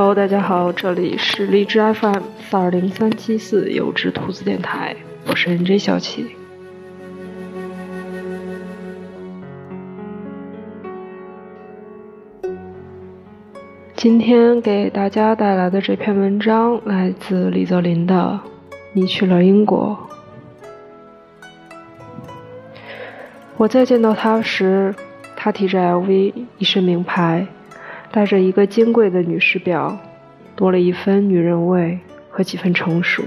Hello，大家好，这里是荔枝 FM 四二零三七四有只兔子电台，我是 NJ 小七。今天给大家带来的这篇文章来自李泽林的《你去了英国》。我再见到他时，他提着 LV，一身名牌。带着一个金贵的女士表，多了一分女人味和几分成熟。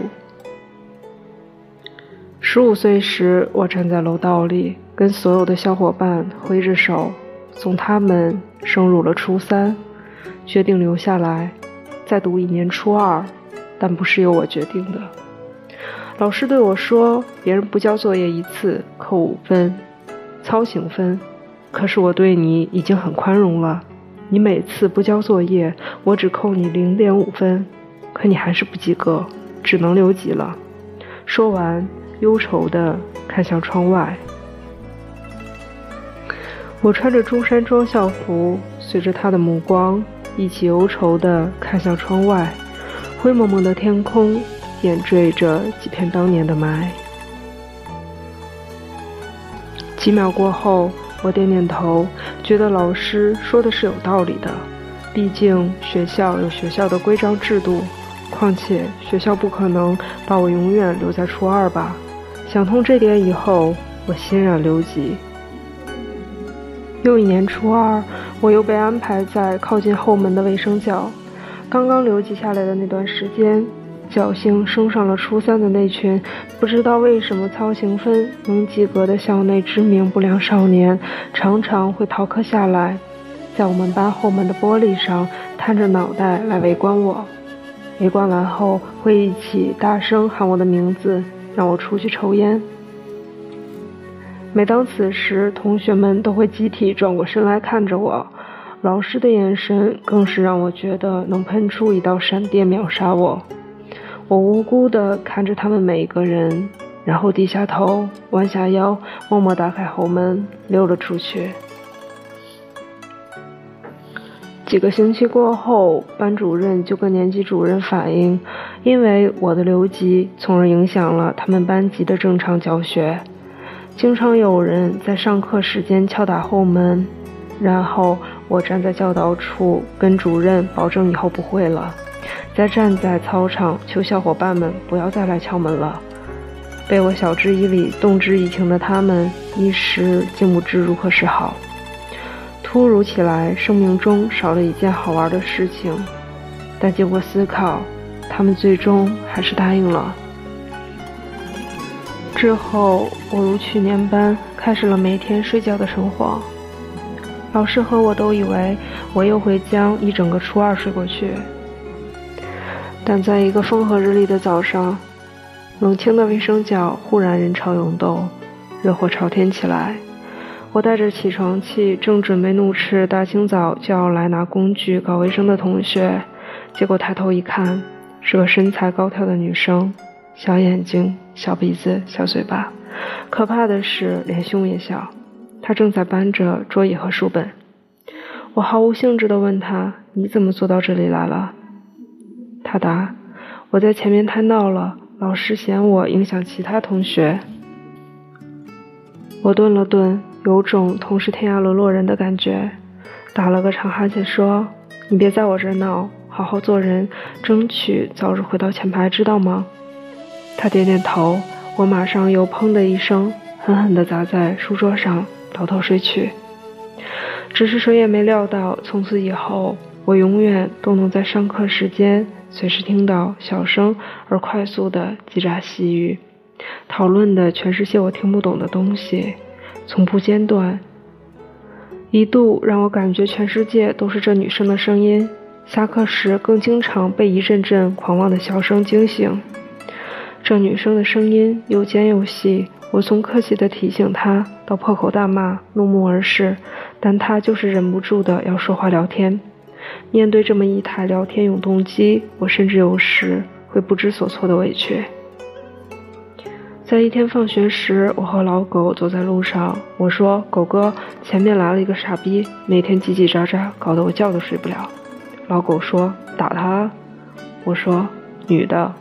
十五岁时，我站在楼道里，跟所有的小伙伴挥着手，送他们升入了初三，决定留下来再读一年初二，但不是由我决定的。老师对我说：“别人不交作业一次扣五分，操行分，可是我对你已经很宽容了。”你每次不交作业，我只扣你零点五分，可你还是不及格，只能留级了。说完，忧愁地看向窗外。我穿着中山装校服，随着他的目光，一起忧愁地看向窗外。灰蒙蒙的天空，点缀着几片当年的霾。几秒过后。我点点头，觉得老师说的是有道理的。毕竟学校有学校的规章制度，况且学校不可能把我永远留在初二吧。想通这点以后，我欣然留级。又一年初二，我又被安排在靠近后门的卫生角。刚刚留级下来的那段时间。侥幸升上了初三的那群，不知道为什么操行分能及格的校内知名不良少年，常常会逃课下来，在我们班后门的玻璃上探着脑袋来围观我。围观完后，会一起大声喊我的名字，让我出去抽烟。每当此时，同学们都会集体转过身来看着我，老师的眼神更是让我觉得能喷出一道闪电秒杀我。我无辜地看着他们每一个人，然后低下头，弯下腰，默默打开后门，溜了出去。几个星期过后，班主任就跟年级主任反映，因为我的留级，从而影响了他们班级的正常教学。经常有人在上课时间敲打后门，然后我站在教导处跟主任保证以后不会了。再站在操场求小伙伴们不要再来敲门了。被我晓之以理、动之以情的他们一时竟不知如何是好。突如其来，生命中少了一件好玩的事情，但经过思考，他们最终还是答应了。之后，我如去年般开始了每天睡觉的生活。老师和我都以为我又会将一整个初二睡过去。但在一个风和日丽的早上，冷清的卫生角忽然人潮涌动，热火朝天起来。我带着起床气，正准备怒斥大清早就要来拿工具搞卫生的同学，结果抬头一看，是个身材高挑的女生，小眼睛、小鼻子、小嘴巴，可怕的是连胸也小。她正在搬着桌椅和书本。我毫无兴致地问她：“你怎么坐到这里来了？”他答：“我在前面太闹了，老师嫌我影响其他同学。”我顿了顿，有种同是天涯沦落人的感觉，打了个长哈欠说：“你别在我这儿闹，好好做人，争取早日回到前排，知道吗？”他点点头，我马上又砰的一声，狠狠地砸在书桌上，倒头睡去。只是谁也没料到，从此以后，我永远都能在上课时间。随时听到小声而快速的叽喳细语，讨论的全是些我听不懂的东西，从不间断。一度让我感觉全世界都是这女生的声音。下课时更经常被一阵阵狂妄的笑声惊醒。这女生的声音又尖又细，我从客气的提醒她到破口大骂、怒目而视，但她就是忍不住的要说话聊天。面对这么一台聊天永动机，我甚至有时会不知所措的委屈。在一天放学时，我和老狗走在路上，我说：“狗哥，前面来了一个傻逼，每天叽叽喳喳，搞得我觉都睡不了。”老狗说：“打他。”我说：“女的。”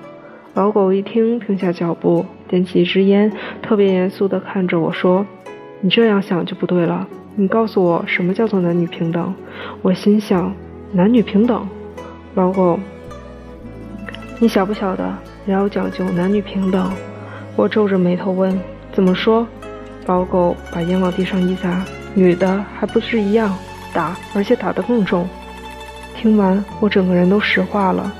老狗一听，停下脚步，点起一支烟，特别严肃地看着我说：“你这样想就不对了。你告诉我，什么叫做男女平等？”我心想：“男女平等？”老狗，你晓不晓得也要讲究男女平等？我皱着眉头问：“怎么说？”老狗把烟往地上一砸：“女的还不是一样打，而且打得更重。”听完，我整个人都石化了。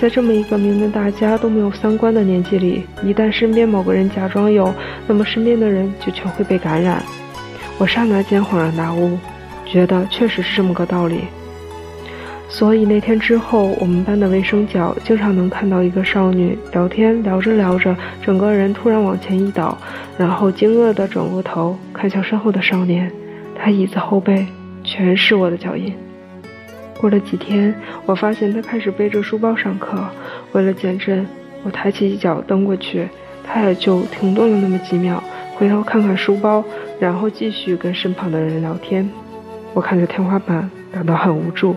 在这么一个明明大家都没有三观的年纪里，一旦身边某个人假装有，那么身边的人就全会被感染。我刹那间恍然大悟，觉得确实是这么个道理。所以那天之后，我们班的卫生角经常能看到一个少女聊天，聊着聊着，整个人突然往前一倒，然后惊愕地转过头看向身后的少年，他椅子后背全是我的脚印。过了几天，我发现他开始背着书包上课。为了减震，我抬起一脚蹬过去，他也就停顿了那么几秒，回头看看书包，然后继续跟身旁的人聊天。我看着天花板，感到很无助。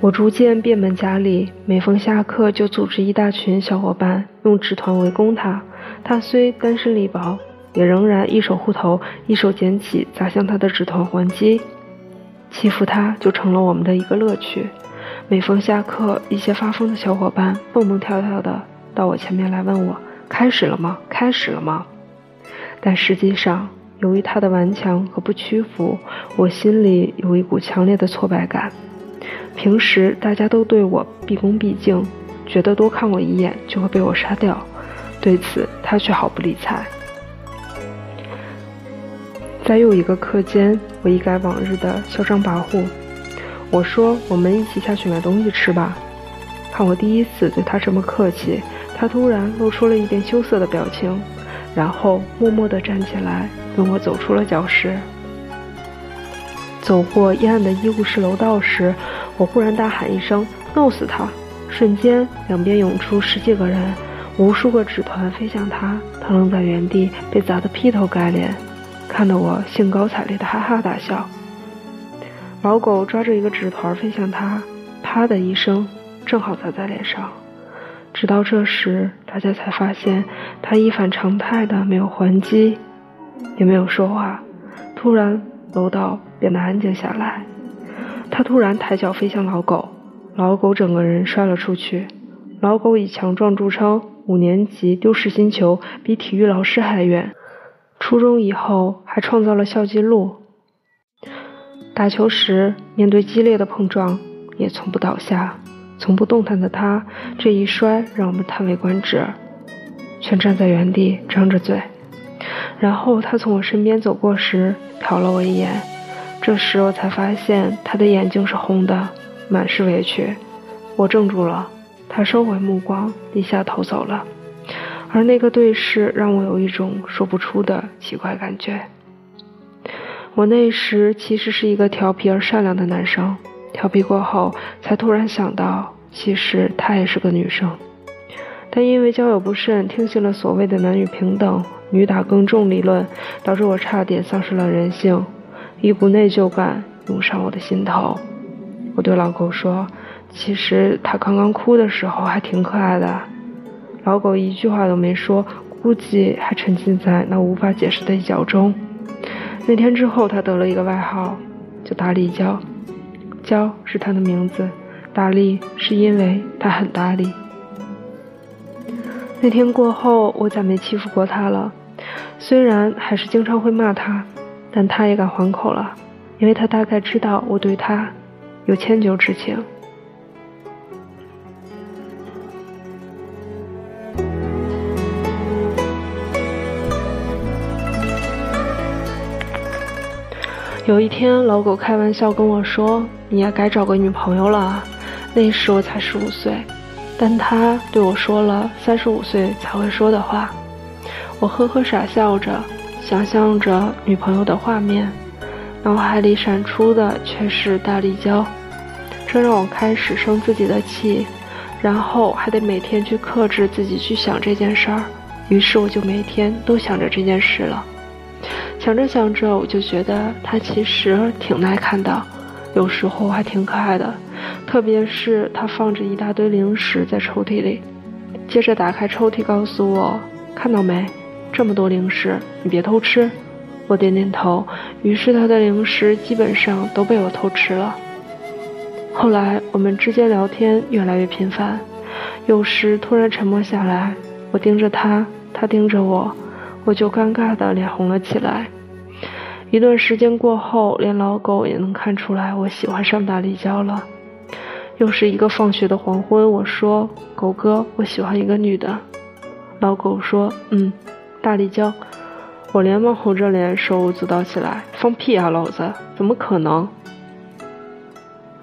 我逐渐变本加厉，每逢下课就组织一大群小伙伴用纸团围攻他。他虽单身力薄。也仍然一手护头，一手捡起砸向他的纸团还击，欺负他就成了我们的一个乐趣。每逢下课，一些发疯的小伙伴蹦蹦跳跳的到我前面来问我：“开始了吗？开始了吗？”但实际上，由于他的顽强和不屈服，我心里有一股强烈的挫败感。平时大家都对我毕恭毕敬，觉得多看我一眼就会被我杀掉，对此他却毫不理睬。在又一个课间，我一改往日的嚣张跋扈，我说：“我们一起下去买东西吃吧。”看我第一次对他这么客气，他突然露出了一点羞涩的表情，然后默默地站起来，跟我走出了教室。走过阴暗的医务室楼道时，我忽然大喊一声：“弄死他！”瞬间，两边涌出十几个人，无数个纸团飞向他，他愣在原地，被砸得劈头盖脸。看得我兴高采烈的哈哈大笑。老狗抓着一个纸团飞向他，啪的一声，正好砸在脸上。直到这时，大家才发现他一反常态的没有还击，也没有说话。突然，楼道变得安静下来。他突然抬脚飞向老狗，老狗整个人摔了出去。老狗以强壮著称，五年级丢失新球，比体育老师还远。初中以后还创造了校纪录。打球时面对激烈的碰撞也从不倒下，从不动弹的他，这一摔让我们叹为观止，全站在原地张着嘴。然后他从我身边走过时瞟了我一眼，这时我才发现他的眼睛是红的，满是委屈。我怔住了，他收回目光，低下头走了。而那个对视让我有一种说不出的奇怪感觉。我那时其实是一个调皮而善良的男生，调皮过后才突然想到，其实她也是个女生。但因为交友不慎，听信了所谓的男女平等、女打更重理论，导致我差点丧失了人性，一股内疚感涌上我的心头。我对老狗说：“其实它刚刚哭的时候还挺可爱的。”老狗一句话都没说，估计还沉浸在那无法解释的一角中。那天之后，他得了一个外号，叫大力娇。娇是他的名字，大力是因为他很大力。那天过后，我再没欺负过他了。虽然还是经常会骂他，但他也敢还口了，因为他大概知道我对他有迁就之情。有一天，老狗开玩笑跟我说：“你也该找个女朋友了。”那时我才十五岁，但他对我说了三十五岁才会说的话。我呵呵傻笑着，想象着女朋友的画面，脑海里闪出的却是大力娇，这让我开始生自己的气，然后还得每天去克制自己去想这件事儿。于是我就每天都想着这件事了。想着想着，我就觉得他其实挺耐看的，有时候还挺可爱的，特别是他放着一大堆零食在抽屉里，接着打开抽屉告诉我：“看到没，这么多零食，你别偷吃。”我点点头，于是他的零食基本上都被我偷吃了。后来我们之间聊天越来越频繁，有时突然沉默下来，我盯着他，他盯着我，我就尴尬的脸红了起来。一段时间过后，连老狗也能看出来我喜欢上大立交了。又是一个放学的黄昏，我说：“狗哥，我喜欢一个女的。”老狗说：“嗯，大立交。”我连忙红着脸手舞足蹈起来：“放屁啊，老子！怎么可能？”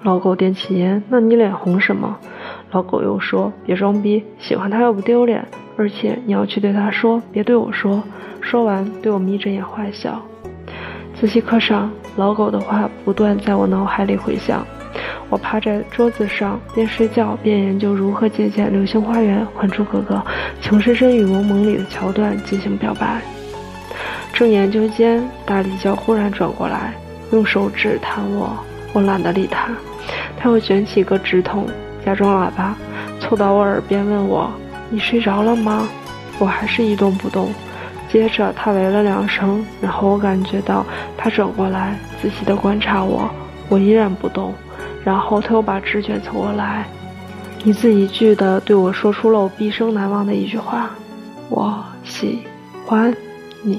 老狗点起烟：“那你脸红什么？”老狗又说：“别装逼，喜欢他又不丢脸，而且你要去对他说，别对我说。”说完，对我眯着眼坏笑。自习课上，老狗的话不断在我脑海里回响。我趴在桌子上，边睡觉边研究如何借鉴《流星花园》《还珠格格》《情深深雨蒙蒙》里的桥段进行表白。正研究间，大力娇忽然转过来，用手指弹我。我懒得理他，他又卷起一个纸筒，假装喇叭，凑到我耳边问我：“你睡着了吗？”我还是一动不动。接着他喂了两声，然后我感觉到他转过来，仔细地观察我。我依然不动。然后他又把纸卷凑过来，一字一句地对我说出了我毕生难忘的一句话：“我喜欢你。”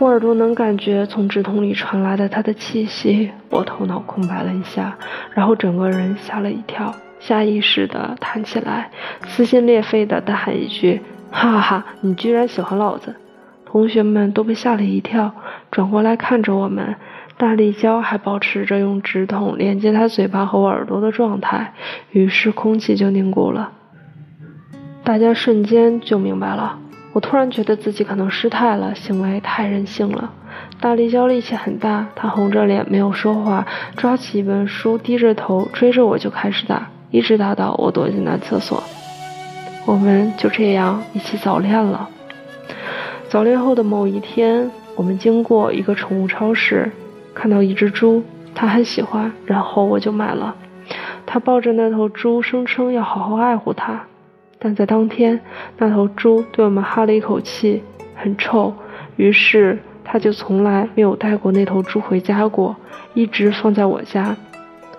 我耳朵能感觉从纸筒里传来的他的气息，我头脑空白了一下，然后整个人吓了一跳，下意识地弹起来，撕心裂肺地大喊一句：“哈哈哈！你居然喜欢老子！”同学们都被吓了一跳，转过来看着我们。大力胶还保持着用纸筒连接他嘴巴和我耳朵的状态，于是空气就凝固了。大家瞬间就明白了。我突然觉得自己可能失态了，行为太任性了。大力胶力气很大，他红着脸没有说话，抓起一本书，低着头追着我就开始打，一直打到我躲进男厕所。我们就这样一起早恋了。早恋后的某一天，我们经过一个宠物超市，看到一只猪，他很喜欢，然后我就买了。他抱着那头猪，声称要好好爱护它。但在当天，那头猪对我们哈了一口气，很臭。于是他就从来没有带过那头猪回家过，一直放在我家。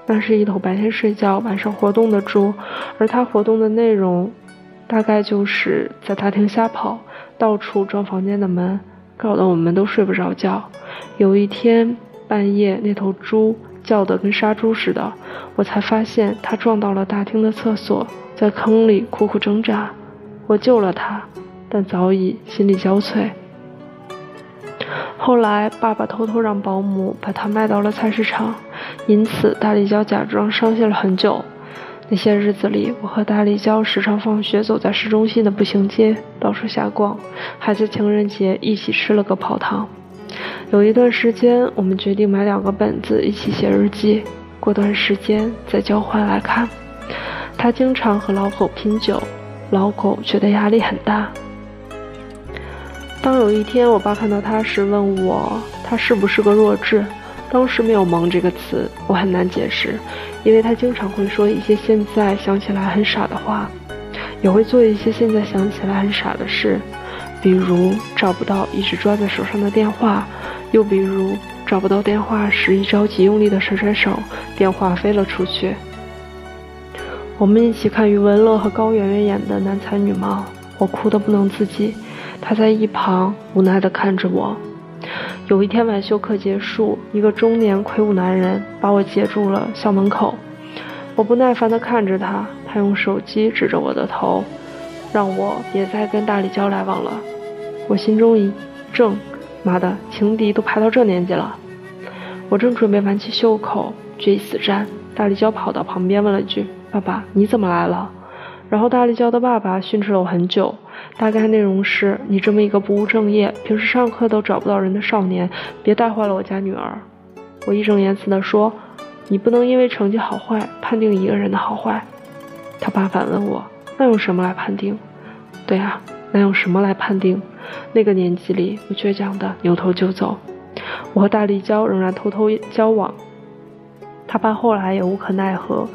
那是一头白天睡觉、晚上活动的猪，而它活动的内容，大概就是在大厅瞎跑，到处撞房间的门，搞得我们都睡不着觉。有一天半夜，那头猪叫得跟杀猪似的，我才发现它撞到了大厅的厕所。在坑里苦苦挣扎，我救了他，但早已心力交瘁。后来，爸爸偷偷让保姆把他卖到了菜市场，因此大力娇假装伤心了很久。那些日子里，我和大力娇时常放学走在市中心的步行街，到处瞎逛，还在情人节一起吃了个泡汤。有一段时间，我们决定买两个本子一起写日记，过段时间再交换来看。他经常和老狗拼酒，老狗觉得压力很大。当有一天我爸看到他时，问我他是不是个弱智，当时没有“萌”这个词，我很难解释，因为他经常会说一些现在想起来很傻的话，也会做一些现在想起来很傻的事，比如找不到一直抓在手上的电话，又比如找不到电话时一着急用力的甩甩手，电话飞了出去。我们一起看余文乐和高圆圆演的《男才女貌》，我哭得不能自己，他在一旁无奈地看着我。有一天晚修课结束，一个中年魁梧男人把我截住了校门口，我不耐烦地看着他，他用手机指着我的头，让我别再跟大李交来往了。我心中一怔，妈的，情敌都排到这年纪了。我正准备挽起袖口决一死战，大力娇跑到旁边问了句。爸爸，你怎么来了？然后大力娇的爸爸训斥了我很久，大概内容是：你这么一个不务正业、平时上课都找不到人的少年，别带坏了我家女儿。我义正言辞地说：你不能因为成绩好坏判定一个人的好坏。他爸反问我：那用什么来判定？对啊，那用什么来判定？那个年纪里，我倔强的扭头就走。我和大力娇仍然偷偷交往，他爸后来也无可奈何，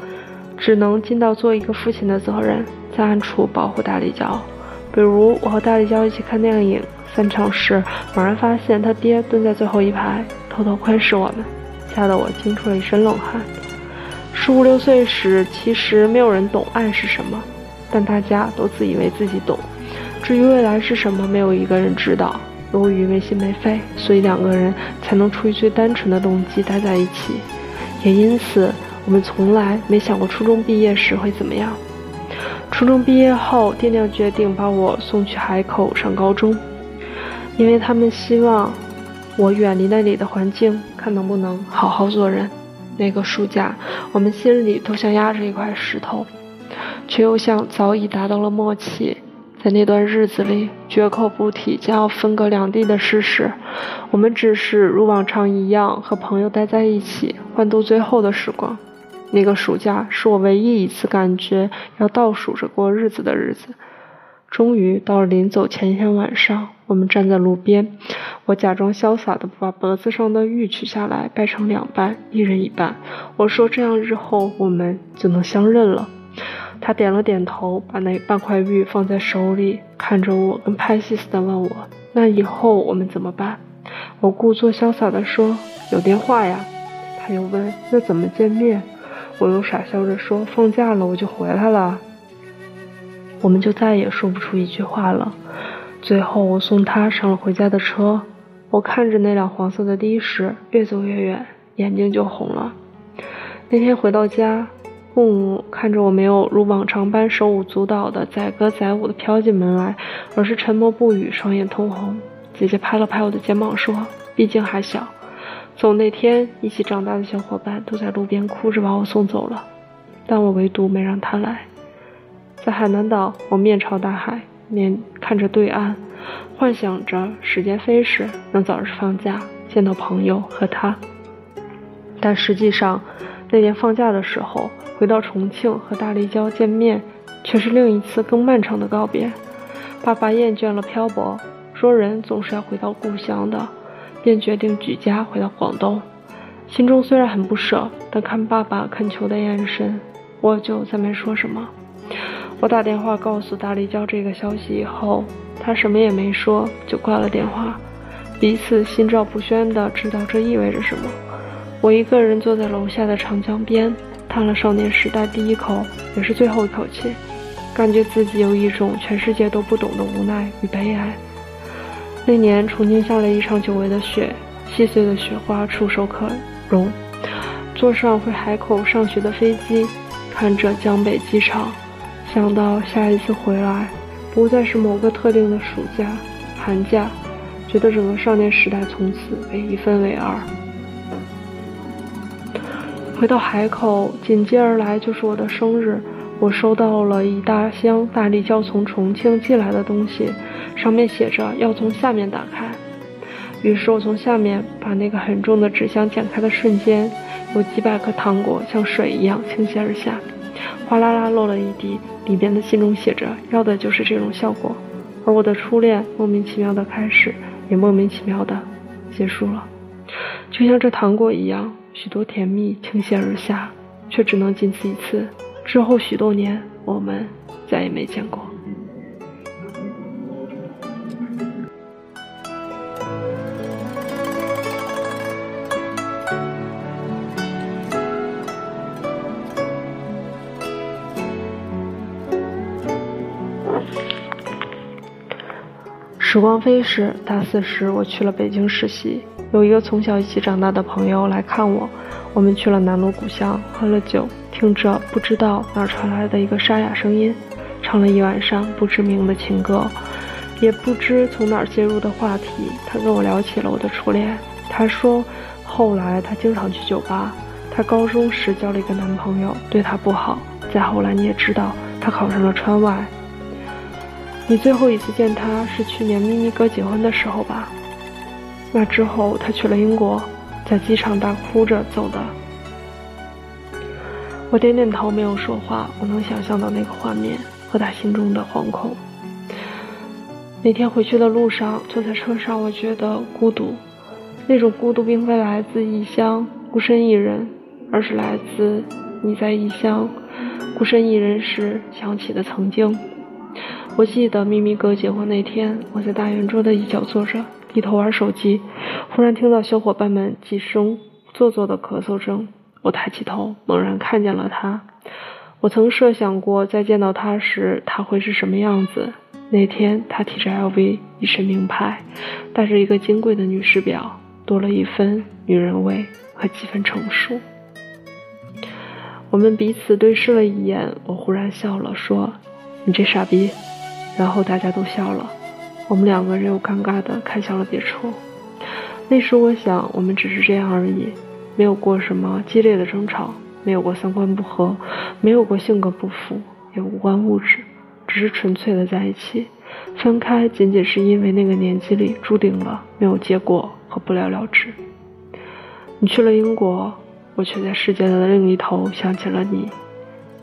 只能尽到做一个父亲的责任，在暗处保护大立交。比如我和大立交一起看电影，散场时猛然发现他爹蹲在最后一排，偷偷窥视我们，吓得我惊出了一身冷汗。十五六岁时，其实没有人懂爱是什么，但大家都自以为自己懂。至于未来是什么，没有一个人知道。由于没心没肺，所以两个人才能出于最单纯的动机待在一起。也因此，我们从来没想过初中毕业时会怎么样。初中毕业后，爹娘决定把我送去海口上高中，因为他们希望我远离那里的环境，看能不能好好做人。那个暑假，我们心里都像压着一块石头，却又像早已达到了默契。在那段日子里，绝口不提将要分隔两地的事实。我们只是如往常一样和朋友待在一起，欢度最后的时光。那个暑假是我唯一一次感觉要倒数着过日子的日子。终于到了临走前一天晚上，我们站在路边，我假装潇洒的把脖子上的玉取下来，掰成两半，一人一半。我说这样日后我们就能相认了。他点了点头，把那半块玉放在手里，看着我，跟拍戏似的问我：“那以后我们怎么办？”我故作潇洒地说：“有电话呀。”他又问：“那怎么见面？”我又傻笑着说：“放假了我就回来了。”我们就再也说不出一句话了。最后，我送他上了回家的车。我看着那辆黄色的的士越走越远，眼睛就红了。那天回到家。父母看着我没有如往常般手舞足蹈的载歌载舞的飘进门来，而是沉默不语，双眼通红。姐姐拍了拍我的肩膀说：“毕竟还小。”走那天一起长大的小伙伴都在路边哭着把我送走了，但我唯独没让他来。在海南岛，我面朝大海，面看着对岸，幻想着时间飞逝，能早日放假，见到朋友和他。但实际上，那年放假的时候。回到重庆和大立交见面，却是另一次更漫长的告别。爸爸厌倦了漂泊，说人总是要回到故乡的，便决定举家回到广东。心中虽然很不舍，但看爸爸恳求的眼神，我就再没说什么。我打电话告诉大立交这个消息以后，他什么也没说，就挂了电话。彼此心照不宣地知道这意味着什么。我一个人坐在楼下的长江边。叹了少年时代第一口，也是最后一口气，感觉自己有一种全世界都不懂的无奈与悲哀。那年重庆下了一场久违的雪，细碎的雪花触手可融。坐上回海口上学的飞机，看着江北机场，想到下一次回来不再是某个特定的暑假、寒假，觉得整个少年时代从此被一分为二。回到海口，紧接而来就是我的生日。我收到了一大箱大力胶从重庆寄来的东西，上面写着要从下面打开。于是我从下面把那个很重的纸箱剪开的瞬间，有几百颗糖果像水一样倾泻而下，哗啦啦落了一地。里边的信中写着要的就是这种效果。而我的初恋莫名其妙的开始，也莫名其妙的结束了，就像这糖果一样。许多甜蜜倾泻而下，却只能仅此一次。之后许多年，我们再也没见过。时光飞逝，大四时我去了北京实习。有一个从小一起长大的朋友来看我，我们去了南锣鼓巷，喝了酒，听着不知道哪传来的一个沙哑声音，唱了一晚上不知名的情歌，也不知从哪接入的话题，他跟我聊起了我的初恋。他说，后来他经常去酒吧，他高中时交了一个男朋友，对他不好。再后来你也知道，他考上了川外。你最后一次见他是去年咪咪哥结婚的时候吧？那之后，他去了英国，在机场大哭着走的。我点点头，没有说话。我能想象到那个画面和他心中的惶恐。那天回去的路上，坐在车上，我觉得孤独。那种孤独并非来自异乡，孤身一人，而是来自你在异乡孤身一人时想起的曾经。我记得咪咪哥结婚那天，我在大圆桌的一角坐着，低头玩手机，忽然听到小伙伴们几声做作的咳嗽声。我抬起头，猛然看见了他。我曾设想过，在见到他时，他会是什么样子。那天，他提着 LV，一身名牌，带着一个金贵的女士表，多了一分女人味和几分成熟。我们彼此对视了一眼，我忽然笑了，说：“你这傻逼。”然后大家都笑了，我们两个人又尴尬的看向了别处。那时我想，我们只是这样而已，没有过什么激烈的争吵，没有过三观不合，没有过性格不符，也无关物质，只是纯粹的在一起。分开仅仅是因为那个年纪里注定了没有结果和不了了之。你去了英国，我却在世界的另一头想起了你，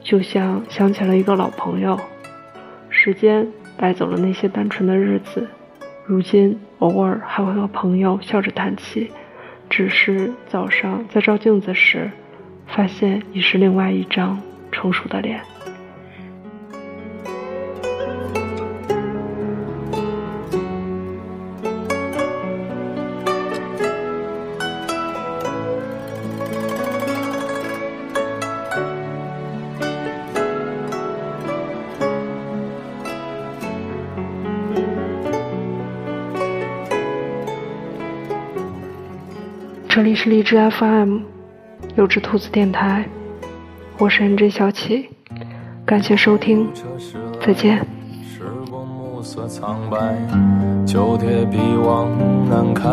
就像想起了一个老朋友。时间。带走了那些单纯的日子，如今偶尔还会和朋友笑着叹气，只是早上在照镜子时，发现已是另外一张成熟的脸。这里是荔枝 FM，有只兔子电台，我是 NJ 小启，感谢收听，再见。时光暮色苍白，旧铁皮往南开，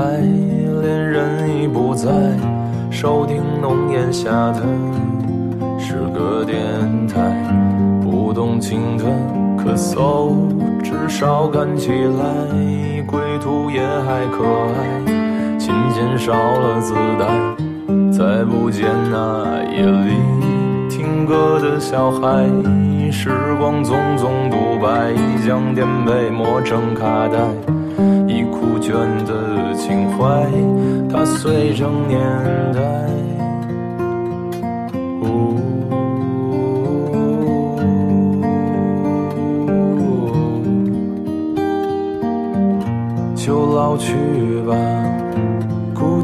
恋人已不在，收听浓烟下的诗歌电台，不动情的咳嗽，至少看起来归途也还可爱。琴键少了子弹，再不见那夜里听歌的小孩。时光匆匆独白，将颠沛磨成卡带，已枯卷的情怀，踏碎成年代。呜就老去吧。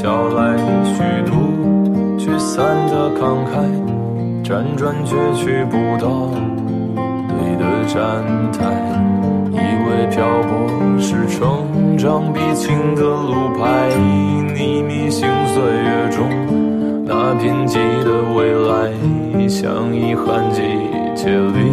叫来虚度，聚散的慷慨辗转却去不到对的站台，以为漂泊是成长必经的路牌。你迷信岁月中那贫瘠的未来，像遗憾季节里